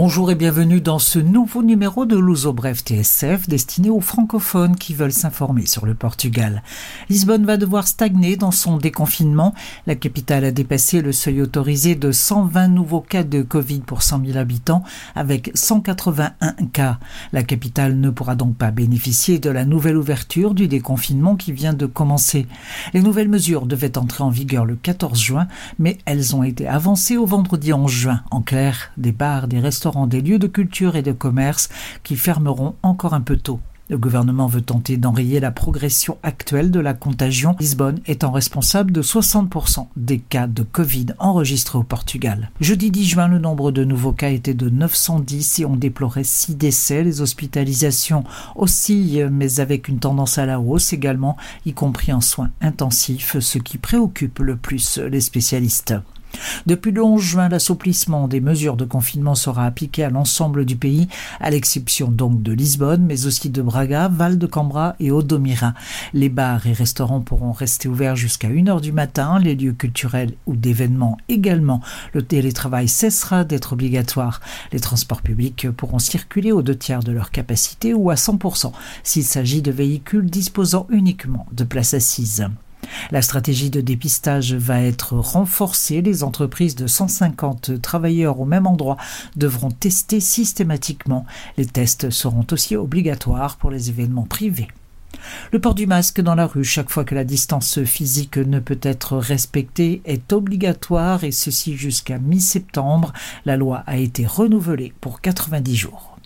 Bonjour et bienvenue dans ce nouveau numéro de l'Uso Bref TSF destiné aux francophones qui veulent s'informer sur le Portugal. Lisbonne va devoir stagner dans son déconfinement. La capitale a dépassé le seuil autorisé de 120 nouveaux cas de Covid pour 100 000 habitants avec 181 cas. La capitale ne pourra donc pas bénéficier de la nouvelle ouverture du déconfinement qui vient de commencer. Les nouvelles mesures devaient entrer en vigueur le 14 juin, mais elles ont été avancées au vendredi 11 juin. En clair, des bars, des restaurants des lieux de culture et de commerce qui fermeront encore un peu tôt. Le gouvernement veut tenter d'enrayer la progression actuelle de la contagion, Lisbonne étant responsable de 60% des cas de Covid enregistrés au Portugal. Jeudi 10 juin, le nombre de nouveaux cas était de 910 et on déplorait 6 décès. Les hospitalisations aussi, mais avec une tendance à la hausse également, y compris en soins intensifs, ce qui préoccupe le plus les spécialistes. Depuis le 11 juin, l'assouplissement des mesures de confinement sera appliqué à l'ensemble du pays, à l'exception donc de Lisbonne, mais aussi de Braga, Val de Cambra et Odomira. Les bars et restaurants pourront rester ouverts jusqu'à 1h du matin, les lieux culturels ou d'événements également. Le télétravail cessera d'être obligatoire. Les transports publics pourront circuler aux deux tiers de leur capacité ou à 100% s'il s'agit de véhicules disposant uniquement de places assises. La stratégie de dépistage va être renforcée. Les entreprises de 150 travailleurs au même endroit devront tester systématiquement. Les tests seront aussi obligatoires pour les événements privés. Le port du masque dans la rue chaque fois que la distance physique ne peut être respectée est obligatoire et ceci jusqu'à mi-septembre. La loi a été renouvelée pour 90 jours.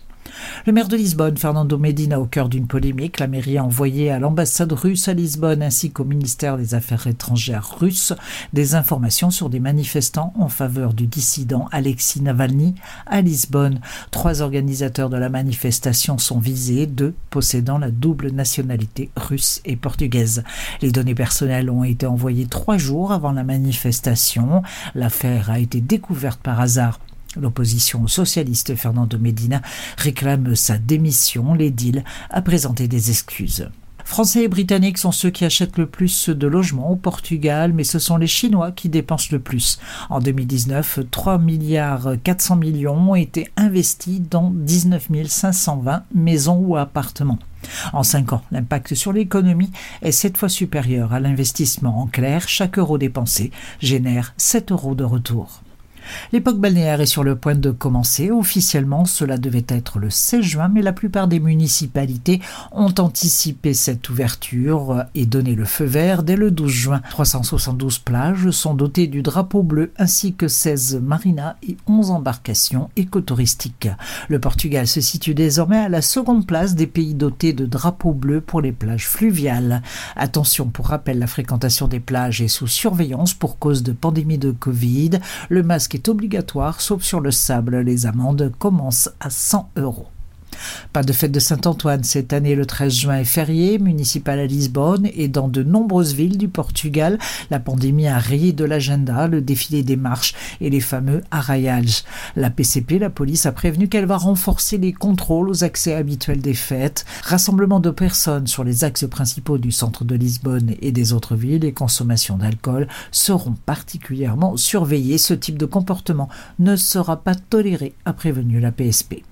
Le maire de Lisbonne, Fernando Medina, au cœur d'une polémique, la mairie a envoyé à l'ambassade russe à Lisbonne ainsi qu'au ministère des Affaires étrangères russe des informations sur des manifestants en faveur du dissident Alexis Navalny à Lisbonne. Trois organisateurs de la manifestation sont visés, deux possédant la double nationalité russe et portugaise. Les données personnelles ont été envoyées trois jours avant la manifestation. L'affaire a été découverte par hasard L'opposition socialiste Fernando Medina réclame sa démission. L'édile a présenté des excuses. Français et Britanniques sont ceux qui achètent le plus de logements au Portugal, mais ce sont les Chinois qui dépensent le plus. En 2019, 3 milliards 400 millions ont été investis dans 19 520 maisons ou appartements. En cinq ans, l'impact sur l'économie est sept fois supérieur à l'investissement. En clair, chaque euro dépensé génère 7 euros de retour. L'époque balnéaire est sur le point de commencer. Officiellement, cela devait être le 16 juin, mais la plupart des municipalités ont anticipé cette ouverture et donné le feu vert dès le 12 juin. 372 plages sont dotées du drapeau bleu ainsi que 16 marinas et 11 embarcations écotouristiques. Le Portugal se situe désormais à la seconde place des pays dotés de drapeaux bleus pour les plages fluviales. Attention, pour rappel, la fréquentation des plages est sous surveillance pour cause de pandémie de Covid. Est obligatoire, sauf sur le sable. Les amendes commencent à 100 euros. Pas de fête de Saint-Antoine cette année, le 13 juin est férié, municipal à Lisbonne et dans de nombreuses villes du Portugal. La pandémie a rayé de l'agenda le défilé des marches et les fameux arraials. La PCP, la police, a prévenu qu'elle va renforcer les contrôles aux accès habituels des fêtes, rassemblement de personnes sur les axes principaux du centre de Lisbonne et des autres villes et consommation d'alcool seront particulièrement surveillés. Ce type de comportement ne sera pas toléré, a prévenu la PSP.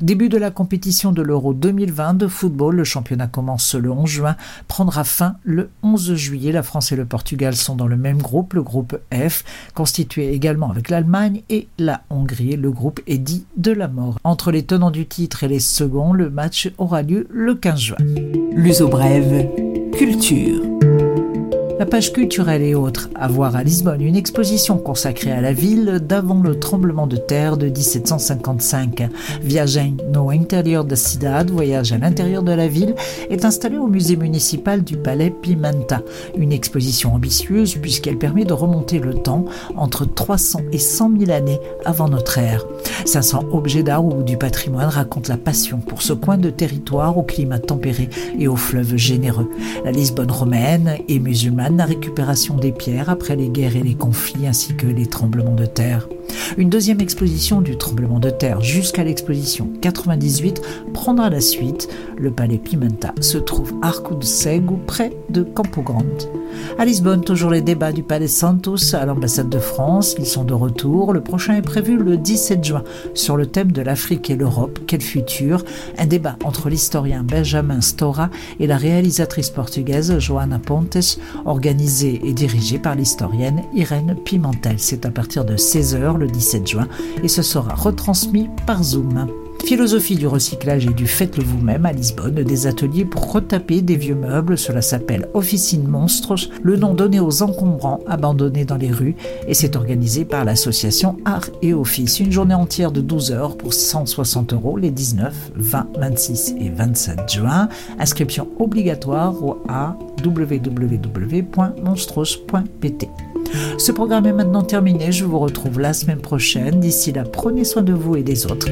Début de la compétition de l'Euro 2020 de football, le championnat commence le 11 juin, prendra fin le 11 juillet. La France et le Portugal sont dans le même groupe, le groupe F, constitué également avec l'Allemagne et la Hongrie. Le groupe est dit de la mort. Entre les tenants du titre et les seconds, le match aura lieu le 15 juin. L'uso brève, culture. La page culturelle et autres. À voir à Lisbonne une exposition consacrée à la ville d'avant le tremblement de terre de 1755. Viagem no interior da cidade, voyage à l'intérieur de la ville, est installée au musée municipal du palais Pimenta. Une exposition ambitieuse puisqu'elle permet de remonter le temps entre 300 et 100 000 années avant notre ère. 500 objets d'art ou du patrimoine racontent la passion pour ce coin de territoire au climat tempéré et aux fleuves généreux. La Lisbonne romaine et musulmane la récupération des pierres après les guerres et les conflits ainsi que les tremblements de terre. Une deuxième exposition du tremblement de terre jusqu'à l'exposition 98 prendra la suite. Le palais Pimenta se trouve à Arco de Segu, près de Campo Grande. À Lisbonne, toujours les débats du Palais Santos à l'ambassade de France. Ils sont de retour. Le prochain est prévu le 17 juin sur le thème de l'Afrique et l'Europe. Quel futur? Un débat entre l'historien Benjamin Stora et la réalisatrice portugaise Joana Pontes, organisé et dirigé par l'historienne Irène Pimentel. C'est à partir de 16h le 17 juin et ce sera retransmis par Zoom. Philosophie du recyclage et du faites-le vous-même à Lisbonne, des ateliers pour retaper des vieux meubles. Cela s'appelle Officine Monstres, le nom donné aux encombrants abandonnés dans les rues et c'est organisé par l'association Art et Office. Une journée entière de 12 heures pour 160 euros les 19, 20, 26 et 27 juin. Inscription obligatoire au à www.monstros.pt. Ce programme est maintenant terminé. Je vous retrouve la semaine prochaine. D'ici là, prenez soin de vous et des autres.